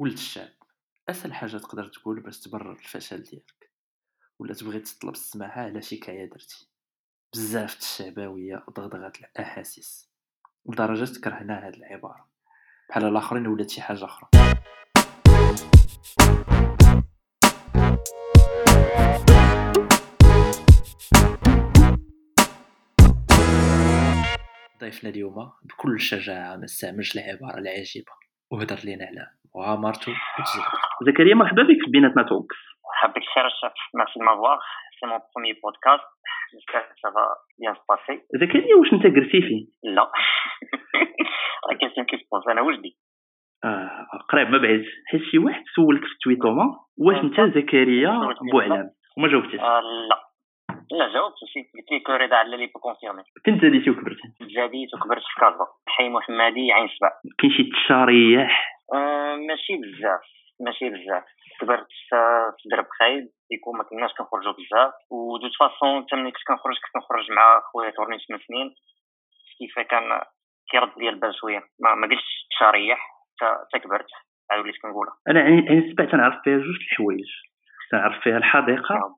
ولد الشعب أسهل حاجة تقدر تقول باش تبرر الفشل ديالك؟ ولا تبغي تطلب السماحه على شي كايه درتي؟ بزاف الشعبويه ضغضغات الأحاسيس لدرجة كرهنا هاد العبارة. بحال الآخرين ولات شي حاجة أخرى. ضيفنا اليوم بكل شجاعة ما استعملش العبارة العجيبة وهدر لينا على وتجربته زكريا مرحبا بك في بيناتنا توكس مرحبا بك خير الشيف ميرسي mon premier podcast. J'espère que ça va bien se passer زكريا واش انت قرتي فيه لا لا كيسيون كي سبونس أنا وجدي آه قريب ما بعيد حيت شي واحد سولك في تويتوما واش انت زكريا بوعلام وما جاوبتيش آه لا لا جاوبت شي قلت لك رضا على لي بو كونفيرمي فين تزاديتي وكبرتي تزاديت وكبرت في كازا حي محمدي عين سبع كاين شي تشاريح ماشي بزاف ماشي بزاف. كبرت في درب خايب يكون ما كناش كنخرجوا بزاف. ودو فاسون حتى ملي كنت كنخرج كنت كنخرج مع خويا تورني 8 سنين. كيف كان كيرد لي البال شوية. ما, ما قلتش تشاريح حتى كبرت. عاد وليت كنقولها. أنا عين سبع تنعرف فيها جوج الحوايج. تنعرف فيها الحديقة نعم.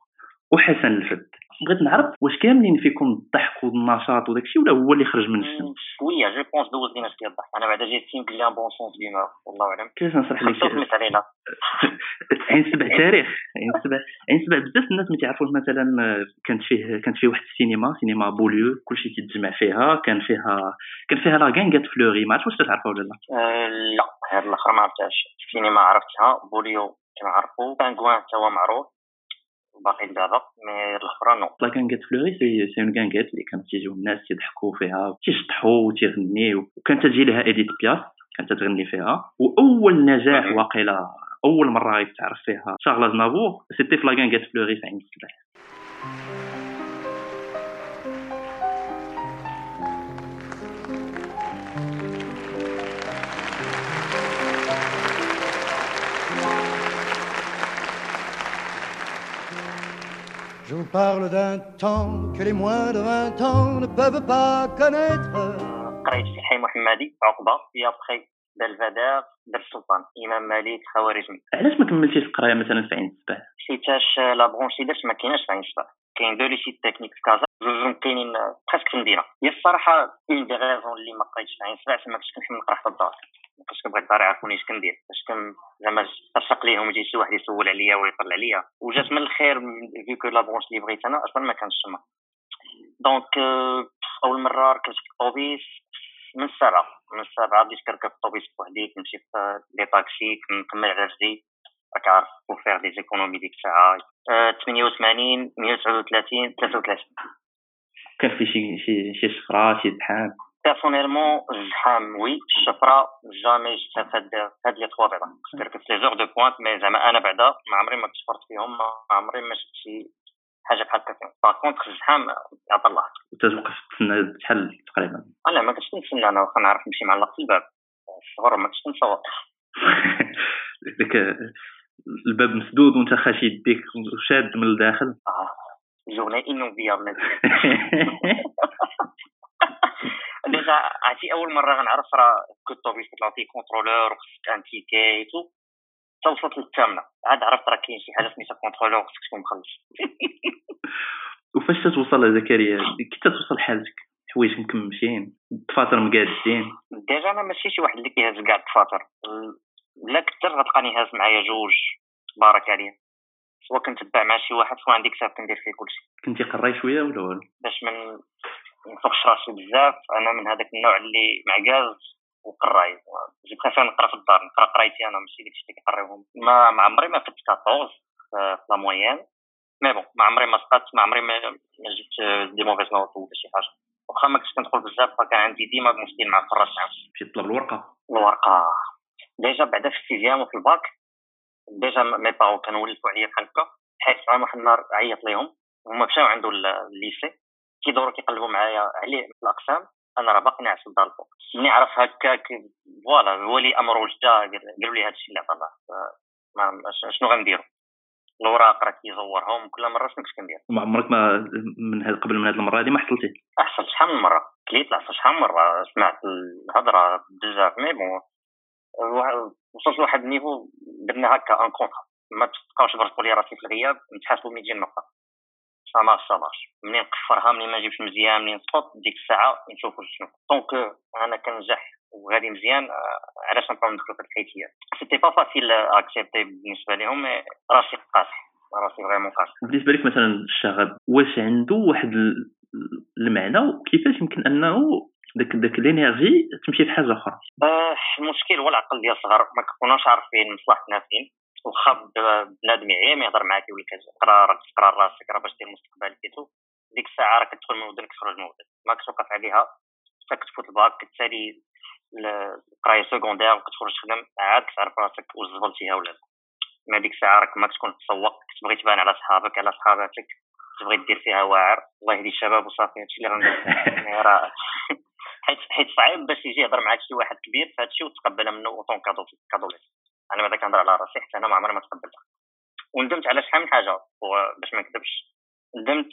وحسن الفد. بغيت نعرف واش كاملين فيكم الضحك والنشاط وداك الشيء ولا هو اللي خرج من السن شوية je pense دوز لينا شوية الضحك. أنا بعدا جيت بلي un bon sens ديما والله أعلم. كيفاش نشرح لك؟ خصوصا علينا عين سبع تاريخ عين سبع عين سبع بزاف الناس ما تعرفوش مثلا كانت فيه كانت فيه واحد السينما سينما بوليو كلشي تيتجمع فيها كان فيها كان فيها la Guinguette fleurie ما عرفتش واش تعرفها ولا لا. أه لا هاد الآخر ما عرفتهاش. السينما عرفتها بوليو كنعرفو بانغوان حتى هو معروف. باقي دابا mais الاخرى non la Guinguette fleurie c'est c'est une guinguette اللي كانوا تيجيو الناس تيضحكوا فيها تيشطحوا وتيغنيو وكانت تجي لها اديت بياف كانت تغني فيها واول نجاح واقيلا اول مره غيتعرف فيها شارل أزنافور c'était في la Guinguette fleurie في عين السبع Je vous parle d'un temps que les moins de 20 ans ne peuvent pas connaître. قريت في حي محمدي عقبه في ابخي بلفدار در السلطان إمام مالك خوارزمي علاش ما كملتيش القراية مثلا في عين السبع حيتاش la branche اللي درت ما كايناش في عين السبع كاين deux lycées techniques في كازا جوج كاينين presque في المدينة. هي الصراحة une des raisons اللي ما قريتش في عين السبع ما كنتش كنحمل نقرأ في الدار. ما كنتش كنبغي الدار يعرفوني اش كندير. باش كن زعما ترشق ليهم يجي شي واحد يسول عليا ولا يطلع عليا وجات من الخير vu que la branche اللي بغيت أنا أصلا ما كانش تما. donc أول مرة ركبت في الطوبيس من السابعه من السابعه بديت كنركب الطوبيس بوحدي كنمشي في les taxis كنكمل على رجلي راك عارف faire des économies ديك الساعة 88 139 33 كان في شي شي شي شفره شي زحام؟ personnellement الزحام oui الشفره jamais شفتها في هاد لي تخوا بيضا كنت في les heures de pointe mais زعما أنا بعدا ما عمري ما تشفرت فيهم ما عمري ما شفت شي حاجة بحال هكا. par contre الزحام يعطى الله. وتتوقف تسنى شحال تقريبا؟ لا ما كنتش نتسنى أنا واخا نعرف نمشي معلق في الباب. الصغر ما كنتش نصور. ديك الباب مسدود وأنت خاشي يديك وشاد من الداخل. آه. journée inoubliable déjà عرفتي أول مرة غنعرف راه كو الطوبيس كتعطي contrôleur وخصك un ticket حتى وصلت للثامنه عاد عرفت راه كاين شي حاجة سميتها contrôleur خصك تكون مخلص وفاش تتوصل زكريا كي تتوصل حالتك حوايج مكمشين الدفاتر مقادين. déjà أنا ماشي شي واحد اللي كيهز كاع الدفاتر لا كثر غتلقاني هاز معايا جوج بارك عليا سواء كنتبع مع شي واحد سواء عندي كتاب كندير فيه كلشي. كنتي قراي شوية ولا والو؟ باش من نفوقش راسي بزاف. أنا من هذاك النوع اللي معكاز وقراي. je préfère نقرا في الدار نقرا قرايتي أنا ماشي داكشي اللي كيقريوهم ما ما عمري ما فت 14 في la moyenne mais bon ما عمري ما سقطت ما عمري ما جبت des mauvaises notes ولا شي حاجة. واخا ما كنتش كندخل بزاف فكان عندي ديما مشكل مع الفراش. مشيت تطلب الورقة. الورقة. déjà بعدا في ال sixième وفي الباك déjà mes parents كانوا ولفوا عليا بحال هكا حيت عام واحد النهار عيط ليهم. هما مشاو عنده ال lycée كيدوروا كيقلبوا معايا عليه في الأقسام. أنا راه باقي ناعس الدار الفوق. ملي عرف هكاك voilà ولي أمر وجده قالوا لي هادشي اللي عطا الله شنو غنديروا الأوراق راه كيزورهم كل مرة شنو كنت كندير وما عمرك ما من هاد قبل من هاد المرة هادي ما حصلتي؟ حصلت شحال من مرة؟ كليت لا شحال من مرة. سمعت الهضرة بزاف mais bon وصلت لواحد ال niveau درنا هكا un contrat ما تبقاوش برسبوا لي راسي في الغياب نتحاسبوا 200 نقطه ça marche ça marche منين نقفرها منين ما نجيبش مزيان منين نسقط ديك الساعة نشوفوا شنو. donc أنا كنجح وغادي مزيان علاش نبقاو ندخلوا في الحيتيات c'était pas facile à accepter بالنسبة لهم راسي قاصح. راسي vraiment قاصح. بالنسبة لك مثلا الشغب واش عنده واحد المعنى؟ وكيفاش يمكن أنه داك داك l'énergie تمشي في حاجة أخرى؟ آه المشكل هو العقل ديال الصغار ما كناش عارفين مصلحتنا فين واخا بنادم يعيا يهضر معاك يقول لك اقرا راك تقرا راسك راه باش دير مستقبلك. تو ديك الساعة راك تدخل من ودنك تخرج من ودنك ما كتوقف عليها. حتى كتفوت الباك كتسالي القراية secondaire وكتخرج تخدم عاد كتعرف راسك واش زبلتيها ولا لا. ما ديك الساعة راك ما تكون تسوق كتبغي تبان على صحابك على صحاباتك تبغي دير فيها واعر. الله يهدي الشباب وصافي هادشي اللي رانا راه حيت حيت صعيب باش يجي يهضر معاك شي واحد كبير في هادشي وتقبل منه en tant qu'ado qu'ado أنا بعدا كنهضر على راسي حتى أنا ما عمري ما تقبلتها. وندمت على شحال من حاجة باش ما نكذبش. ندمت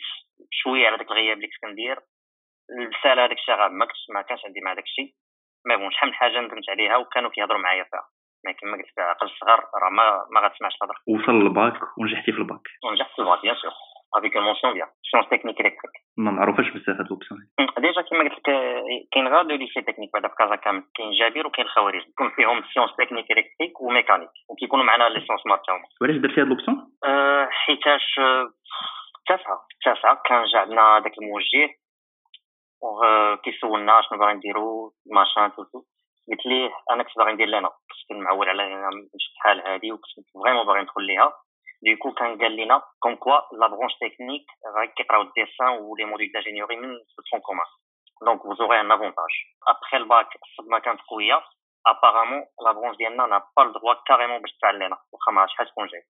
شوية على داك الغياب اللي كنت كندير. الرسالة هذاك الشغب ما كنتش ما كانش عندي مع داك الشيء mais bon شحال من حاجة ندمت عليها وكانوا كيهضروا معايا فيها. ما كما قلت عقل الصغار راه ما ما غتسمعش الهضرة. وصل للباك ونجحتي في الباك. ونجحت في ال bac bien sûr avec la mention bien sciences techniques électriques ما معروفاش بزاف هاد ال option déjà كما قلت لك كاين غير le lycée technique بعدا في كازا كامل كاين جابير وكاين الخوارج يكون فيهم sciences techniques électriques و mécanique وكيكونوا معنا les sciences maths تاعهم وعلاش درتي هاد ال option حيتاش التاسعه التاسعه كان جا عندنا داك الموجه كيسولنا شنو باغي نديرو ماشان تو تو قلت ليه أنا كنت باغي ندير لنا كنت معول على الحال هذه وكنت vraiment باغي ندخل ليها du coup كان قال لنا comme quoi la branche technique غادي كيقراو ال dessin و les modules d'ingénierie من ال tronc commun donc vous aurez un avantage. Après le bac, الصدمة كانت قوية apparemment la branche ديالنا n'a pas le droit carrément باش تعلينا واخا ما شحال تكون جاي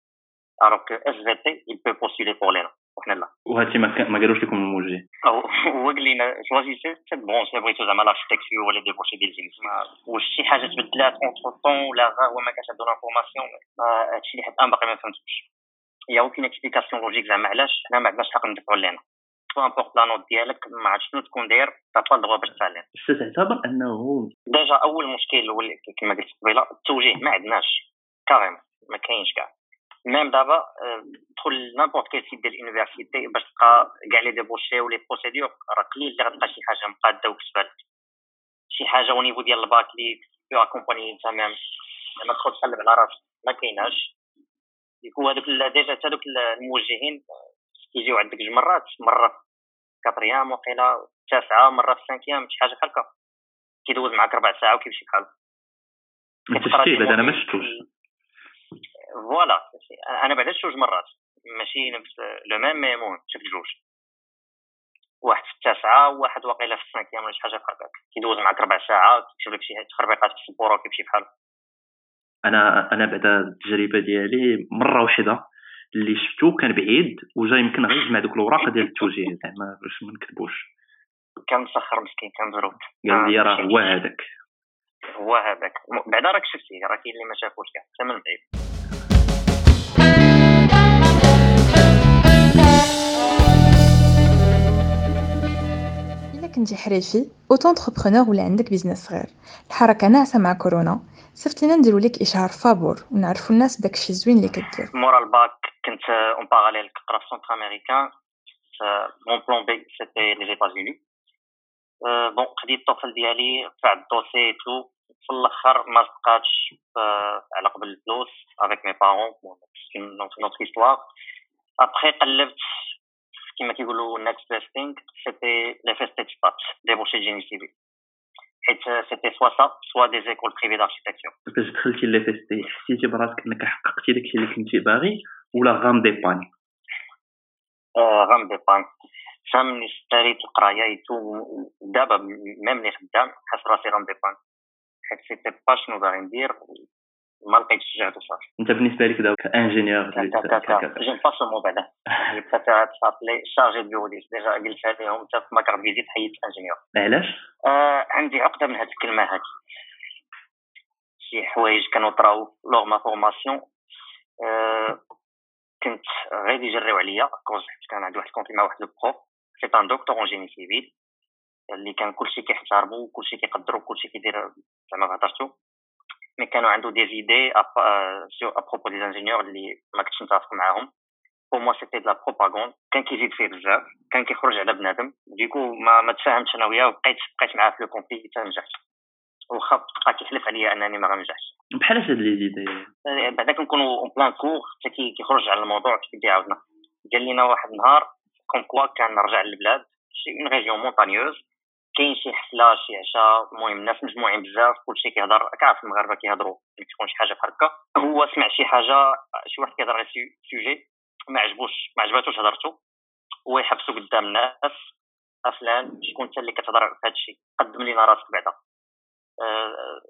alors que SVT il peut postuler pour لنا وحنا لا وهادشي ما قالوش لكم الموجه هو قال لنا choisissez cette branche اللي بغيتو زعما l'architecture ولا débouchés ديال ال génie واش شي حاجة تبدلات entre-temps ولا هو ما كانش عنده l'information هادشي اللي حد أنا باقي ما فهمتوش y a aucune explication logique زعما علاش حنا ما عندناش الحق ندفعوا لنا peu importe la note ديالك ما عرفت شنو تكون داير pas le droit باش تعلم تعتبر انه déjà اول مشكل هو كما قلت قبيله التوجيه ما عندناش كاريم ما كاينش كاع même دابا تدخل n'importe quel site ديال ال université باش تلقى كاع les débouchés و les procédures راه قليل اللي غتلقى شي حاجة مقاده وكتبات شي حاجة au niveau ديال الباك فيها accompagnement ما تدخل تقلب على راسك ما كايناش du coup هذوك déjà حتى دوك الموجهين كيجيو عندك جوج مرات مرة في quatrième وقيله تاسعه مرة في cinquième شي حاجة بحال هكا كيدوز معاك ربع ساعة وكيمشي بحالو انت شتي أنا ما شفتوش. voilà أنا بعدا شفت جوج مرات. ماشي نفس le même mais المهم شفت جوج. واحد في التاسعه وواحد واقيلا في ال cinquième ولا شي حاجة بحال هكاك كيدوز معاك ربع ساعات كيكتب لك شي تخربيقات في السبورة وكيمشي بحال أنا أنا بعدا التجربة ديالي مرة واحدة اللي شفتو كان بعيد وجا يمكن غير يجمع دوك الاوراق ديال التوجيه زعما باش ما نكذبوش. كان مسخر مسكين كان ظروف. قال لي راه هو هذاك. هو هذاك. بعدا راك شفتيه راه كاين اللي ما شافوش كاع. حتى من بعيد. كنتي حريفي auto-entrepreneur ولا عندك business صغير. الحركة ناعسة مع كورونا. صيفط لينا نديرو لك إشهار فابور ونعرفوا الناس بداكشي الزوين اللي كدير. مورا الباك كنت en parallèle كنقرا في centre américain mon plan B c'était les États-Unis bon خديت ال TOEFL ديالي دفع ال dossier tout في الأخر ما بقاتش على قبل الفلوس avec mes parents c'est une autre histoire après قلبت كما كيقولوا next best thing c'était les FST c'était débouchés génie civil حيت c'était soit ça soit des écoles privées d'architecture باش دخلتي les FST حسيتي براسك انك حققتي داكشي اللي كنتي باغي ولا غام ديباني غام ديباني حتى ملي اشتريت القرايه دابا ميم ملي خدام حاس راسي غام ديباني حيت سيتي با شنو باغي ندير ما لقيتش جهد وصافي أنت بالنسبة لك دابا كانجينيور جيم با سو مو بعدا بريفير تابلي شارجي دو بيرو ديجا قلتها لهم حتى في ماكار فيزيت حيدت انجينيور علاش؟ عندي عقدة من هذه الكلمة هذه شي حوايج كانوا طراو lors ma formation كنت غادي يجريو عليا cause كان عندي واحد ال conflit مع واحد le prof c'est un docteur en génie civil اللي كان كلشي كيحترمو وكلشي كيقدرو وكلشي كيدير زعما بهضرتو mais كانوا عنده des idées à propos des ingénieurs اللي ما كنتش متفق معاهم pour moi c'était la propagande كان كيزيد فيه بزاف كان كيخرج على بنادم du coup ما, ما تفاهمتش أنا وياه وبقيت بقيت معاه في le conflit حتى نجحت واخا بقى كيحلف عليا انني ما غنجحش بحال هاد les idées بعدا كنكونوا en plein cours حتى كيخرج على الموضوع كيبدا يعاودنا قال لنا واحد النهار comme quoi كان نرجع للبلاد شي une région montagneuse كاين شي حفله شي عشاء المهم الناس مجموعين بزاف كلشي كيهضر كعرف المغاربه كيهضروا تكون شي حاجة بحال هكا. هو سمع شي حاجة شي واحد كيهضر على sujet ما عجبوش ما عجباتوش هضرته هو يحبسو قدام الناس افلان شكون انت اللي كتهضر في هذا الشيء قدم لينا راسك بعدا. آه،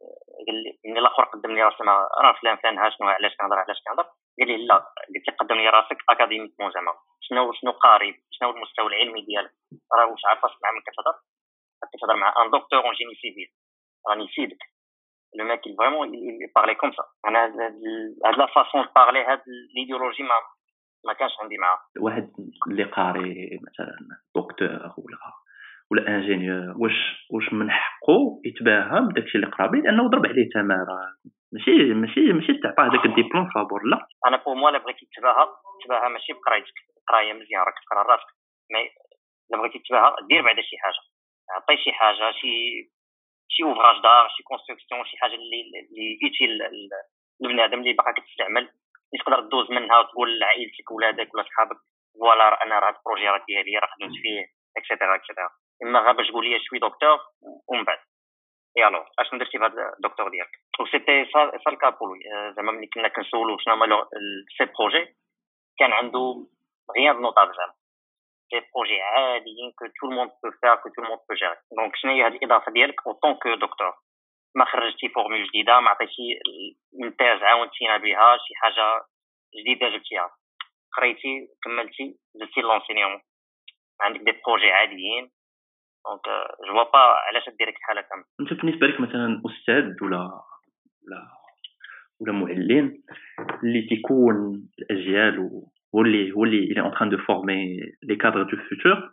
قال لي من الآخر قدم لي راسك راه فلان فلان ها شنو علاش كنهضر علاش كنهضر؟ قال لي لا قلت لي قدم لي راسك académiquement زعما. شنو شنو قاري شنو المستوى العلمي ديالك؟ راه واش عارف مع من كتهضر؟ كتهضر مع un docteur en génie civil راني يفيدك le mec vraiment parlait comme ça أنا هاد la façon parler هاد l'idéologie ما ما كانش عندي معاه واحد اللي قاري مثلا دكتور ولا ولا ingénieur واش واش من حقه يتباهى بداكشي اللي قرا به؟ لأنه ضرب عليه تمارة. ماشي ماشي ماشي تعطاه داك الدبلوم فابور لا. أنا pour moi الا بغيتي تباهى تباهى ماشي بقرايتك. قراية مزيان راك تقرا راسك. mais الا بغيتي تباهى دير بعدا شي حاجة. عطي شي حاجة شي شي ouvrage d'art شي construction شي حاجة اللي اللي utile لبنادم اللي باقا كتستعمل. اللي تقدر دوز منها وتقول لعائلتك ولادك ولا صحابك voilà أنا راه هاد ال projet راه ديالي راه خدمت فيه et cetera et cetera إما غير باش تقول je suis docteur ومن بعد. اي الوغ اشنو درتي بهذا الدكتور ديالك؟ و c'était ça le cas pour lui زعما ملي كنا كنسولو شنو هما ses projets كان عنده غيان دو نوتابل زعما دي بروجي عاديين que tout le monde peut faire que tout le monde peut gérer donc شنو هي هاد الاضافه ديالك tant que docteur ما خرجتي formule جديده ما عطيتي انتاج عاونتينا بها شي حاجة جديده جبتيها قريتي كملتي درتي l'enseignement عندك des projets عاديين donc je vois pas علاش دير بحال هكا انت بالنسبة لك مثلا أستاذ ولا ولا ولا معلم اللي تيكون الأجيال اللي هو اللي il est en train de former les cadres du futur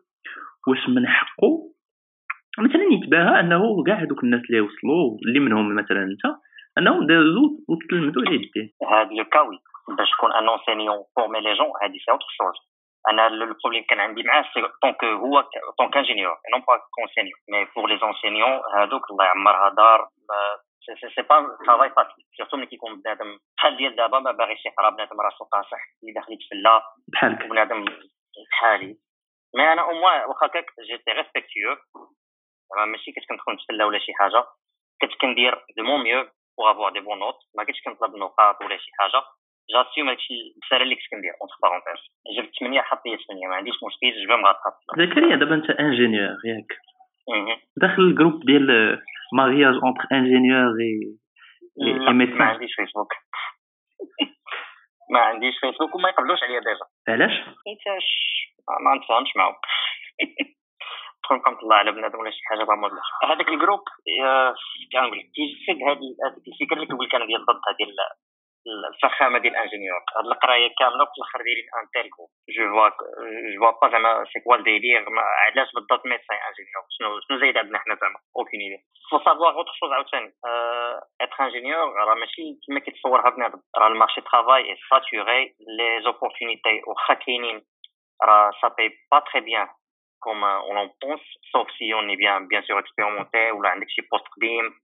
واش من حقه مثلا يتباهى أنه كاع هذوك الناس اللي وصلوا اللي منهم مثلا أنت أنهم دازوا وتلمذوا على يديه هذا لو كاوي باش تكون un enseignant former les jeunes هذه c'est autre chose أنا ال problème كان عندي معاه c'est en tant que هو en tant qu'ingénieur non pas qu'enseignant mais pour les enseignants هذوك الله يعمرها دار c'est pas travail facile surtout ملي كيكون بنادم بحال ديال دابا ما باغيش يقرا بنادم راسو قاصح اللي داخل يتفلا بحالك بنادم بحالي mais أنا au moins واخا هكاك جيتي respectueux زعما ماشي كنت كندخل نتفلا ولا شي حاجة كنت كندير de mon mieux pour avoir des bonnes notes ما كنتش كنطلب نقاط ولا شي حاجة j'assume هادشي المساله اللي كنت كندير entre parenthèses جبت 8 حط لي 8 ما عنديش مشكل جبت مغطى زكريا دابا انت ingénieur ياك داخل ال groupe ديال mariage entre ingénieurs et et médecins ما عنديش فيسبوك ما عنديش فيسبوك وما يقبلوش عليا déjà علاش؟ حيتاش ما نتفاهمش معاهم تكون كنت الله على بنادم ولا شي حاجة ما مدلش هذاك ال groupe كنقول لك كيجسد هذا الفكر اللي كنقول لك أنا ديال ضد هذه الفخامه ديال ال ingénieur. هاد القراية كاملة في الآخر دايرين inutile je vois je vois pas زعما c'est quoi ال délire علاش بالضبط médecin ingénieur؟ شنو شنو زايد عندنا حنا زعما؟ aucune idée faut savoir autre chose عاوتاني. être ingénieur راه ماشي كيما كيتصورها بنادم راه ال marché travail est saturé les opportunités واخا كاينين راه ça paye pas très bien comme on pense sauf si on est bien bien sûr expérimenté ولا عندك شي poste قديم.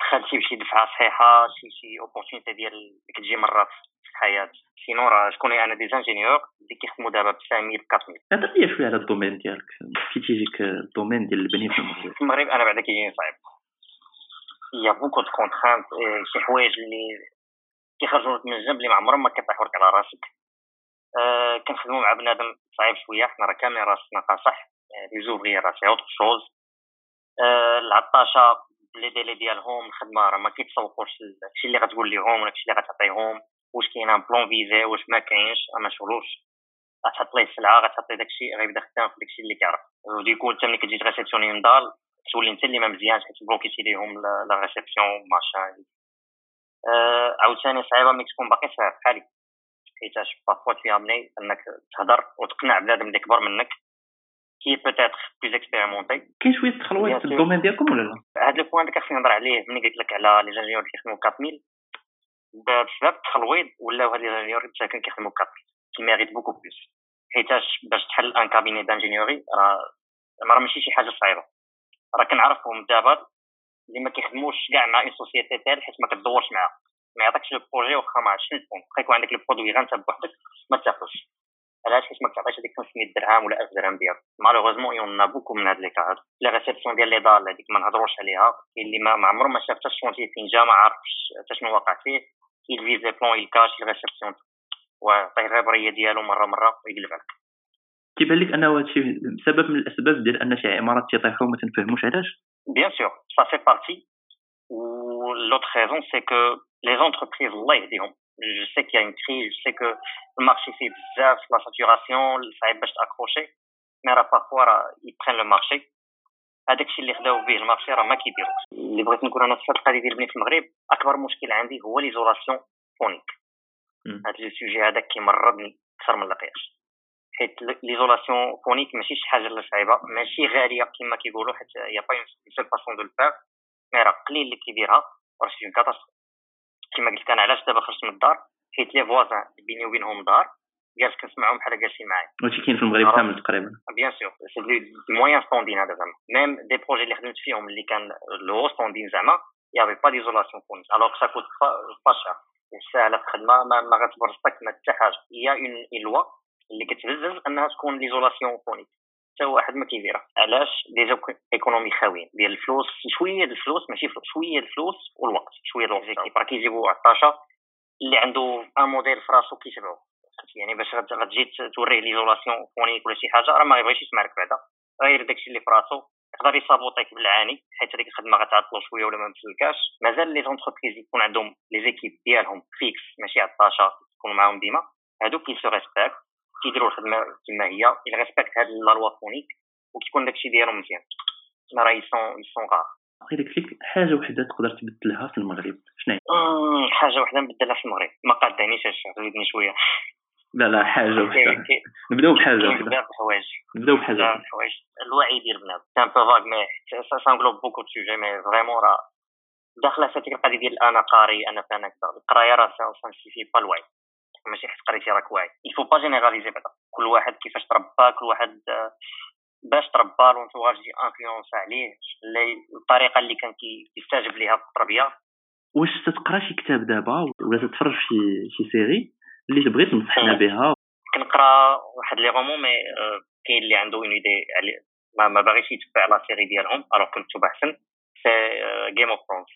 دخلتي بشي دفعة صحيحة شي شي opportunité ديال اللي كتجي مرات في الحياة. sinon راه شكون أنا؟ des ingénieurs اللي كيخدموا دابا ب 5000 ب 4000 هذا لي شوية على ال domaine ديالك. كي تيجيك ال domaine ديال البنيه في المغرب؟ في المغرب أنا بعدا كيجيني صعيب. y a beaucoup de contraintes شي حوايج اللي كيخرجوا من الجنب اللي ما عمرهم ما كيطيحوا لك على راسك. أه كنخدموا مع بنادم صعيب شوية. حنا راه كاملين راسنا قاصح les ouvriers راه c'est autre chose أه العطاشة les délais ديالهم الخدمه راه ما كيتسوقوش داكشي اللي غتقول لهم داكشي اللي غتعطيهم واش كاين un plan visé واش ما كاينش ما شغلوش غتحط ليه السلعه غتحط ليه داكشي غيبدا خدام في داكشي اللي كيعرف و dès que انت ملي كتجي ت réceptionner une dalle تولي انت اللي ما مزيانش حيت بلوكيتي ليهم la réception ماشا أه عاوتاني صعيبه ملي تكون باقي صغير بحالي حيتاش parfois تفهمني انك تهضر وتقنع بنادم اللي كبر منك qui peut-être plus expérimenté كاين شوية تخلويات في ال domaine ديالكم ولا لا هذا le point هذاك خصني نهضر عليه ملي قلت لك على les ingénieurs اللي كيخدموا 4000 بسبب التخلويض ولاو هاد les ingénieurs مساكن كيخدموا 4000 qui méritent beaucoup plus حيتاش باش تحل un cabinet d'ingénierie راه راه ماشي شي حاجة صعيبه راه كنعرفهم دابا اللي ما كيخدموش كاع مع une société telle حيت ما كتدورش معاها ما يعطيكش le projet واخا ما عرفتش الفون واخا يكون عندك ال produit انت بوحدك ما تاخذش علاش حيت ما كتعطيش هذيك 500 درهم ولا 1000 درهم ديالك malheureusement y en a beaucoup من هاد les cas la réception ديال les dalles هذيك ما نهضروش عليها كاين اللي ما عمره ما شاف حتى ال chantier فين جا ما عرفش حتى شنو واقع فيه il vise les plans il cache ال réception ويعطيه غير بريه ديالو مره مره ويقلب عليك كيبان لك أنه هادشي سبب من الأسباب ديال أن شي عمارات تيطيحوا وما تنفهموش علاش؟ bien sûr ça fait partie و l'autre raison c'est que les entreprises الله يهديهم. je sais que une crise je sais que ال marché فيه بزاف la saturation صعيب باش ت accrocher mais راه parfois راه ils prennent le marché هذاك الشيء اللي خداو به ال marché راه ما كيديروش اللي بغيت نقول أنا في القضية ديال البني في المغرب اكبر مشكل عندي هو l'isolation phonique هذا ال sujet هذاك كيمرضني أكثر من لقياش حيت l'isolation phonique ماشي شي حاجة اللي صعيبه ماشي غاليه كما كيقولوا حيت y a pas une seule façon de le faire mais راه قليل اللي كيديرها راه c'est un كما قلت أنا علاش دابا خرجت من الدار حيت les voisins بيني وبينهم دار جالس كنسمعهم بحال جالسين معايا هادشي كاين في المغرب كامل تقريبا bien sûr c'est des moyen standing هذا زعما même des projets اللي خدمت فيهم اللي كان le standing زعما y avait pas d'isolation phonique alors ça coûte pas cher ساهله في الخدمه ما, ما غتبرزطك ما حتى حاجة هي une loi اللي كتهزز انها تكون l'isolation phonique حتى واحد ما كيديرها. علاش؟ déjà économie خاويين ديال الفلوس شوية الفلوس ماشي فلوس شوية الفلوس والوقت شوية الوقت. راه كيجيبوا عطاشه اللي عنده un modèle في راسو كيتبعو. يعني باش غتجي توريه l'isolation phonique ولا شي حاجة راه ما يبغيش يسمعك بعدا. غير داكشي اللي في راسو يقدر يصابوطيك بالعاني حيت هذيك الخدمة غتعطلو شوية ولا ما مسلكاش مازال les entreprises يكون عندهم les équipes ديالهم fixes ماشي عطاشه يكونوا معاهم ديما. هادوك qui sont كيديروا الخدمه كما هي ils respectent هاد la loi phonique وكيكون داكشي ديالهم مزيان. راه ils sont ils sont rares بغيت فيك حاجة وحدة تقدر تبدلها في المغرب. شنو هي؟ حاجة وحدة نبدلها في المغرب. ما قادانيش زيدني شوية. لا لا حاجة وحدة. نبداو بحاجة وحدة. الحوايج نبداو بحاجة بزاف الحوايج الوعي ديال البنات c'est un peu vague mais ça englobe beaucoup de sujets mais vraiment راه داخله في هذيك القضية ديال أنا قاري أنا فانا كذا القراية راه ça ne suffit pas الوعي. ماشي حيت قريتي راك واعي il faut pas généraliser بعدا. كل واحد كيفاش تربى كل واحد باش تربى. l'entourage des influences عليه. الطريقة اللي كان كيستجب ليها في التربية. واش تقرا شي كتاب دابا؟ ولا تتفرج شي شي série اللي تبغي تنصحنا بها؟ كنقرا واحد les romans mais كاين اللي عنده une idée ما, ما باغيش يتبع la série ديالهم. alors كنكتب احسن c'est Game of Thrones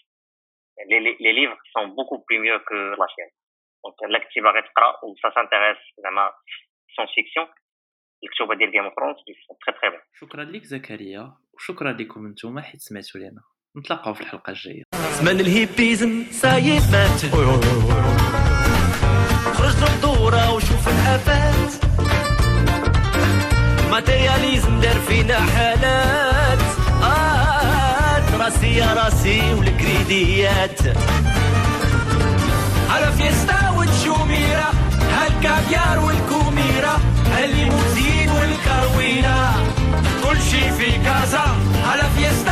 les livres sont beaucoup plus mieux que la série donc الا كنتي باغي تقرا و ça t'intéresse زعما science-fiction الكتوبه ديال Game of Thrones très très bon شكرا لك زكريا. وشكرا لكم نتوما حيت سمعتوا لنا نتلاقاو في الحلقة الجاية. زمان ال hippisme سايد مات. خرج الدورة وشوف الآفات. matérialisme دار فينا حالات. آه راسي يا راسي والكريديات. على فيستا والشوميرة هالكافيار والكوميرة الليموزين والكروينة كل شي في كازا على فيستا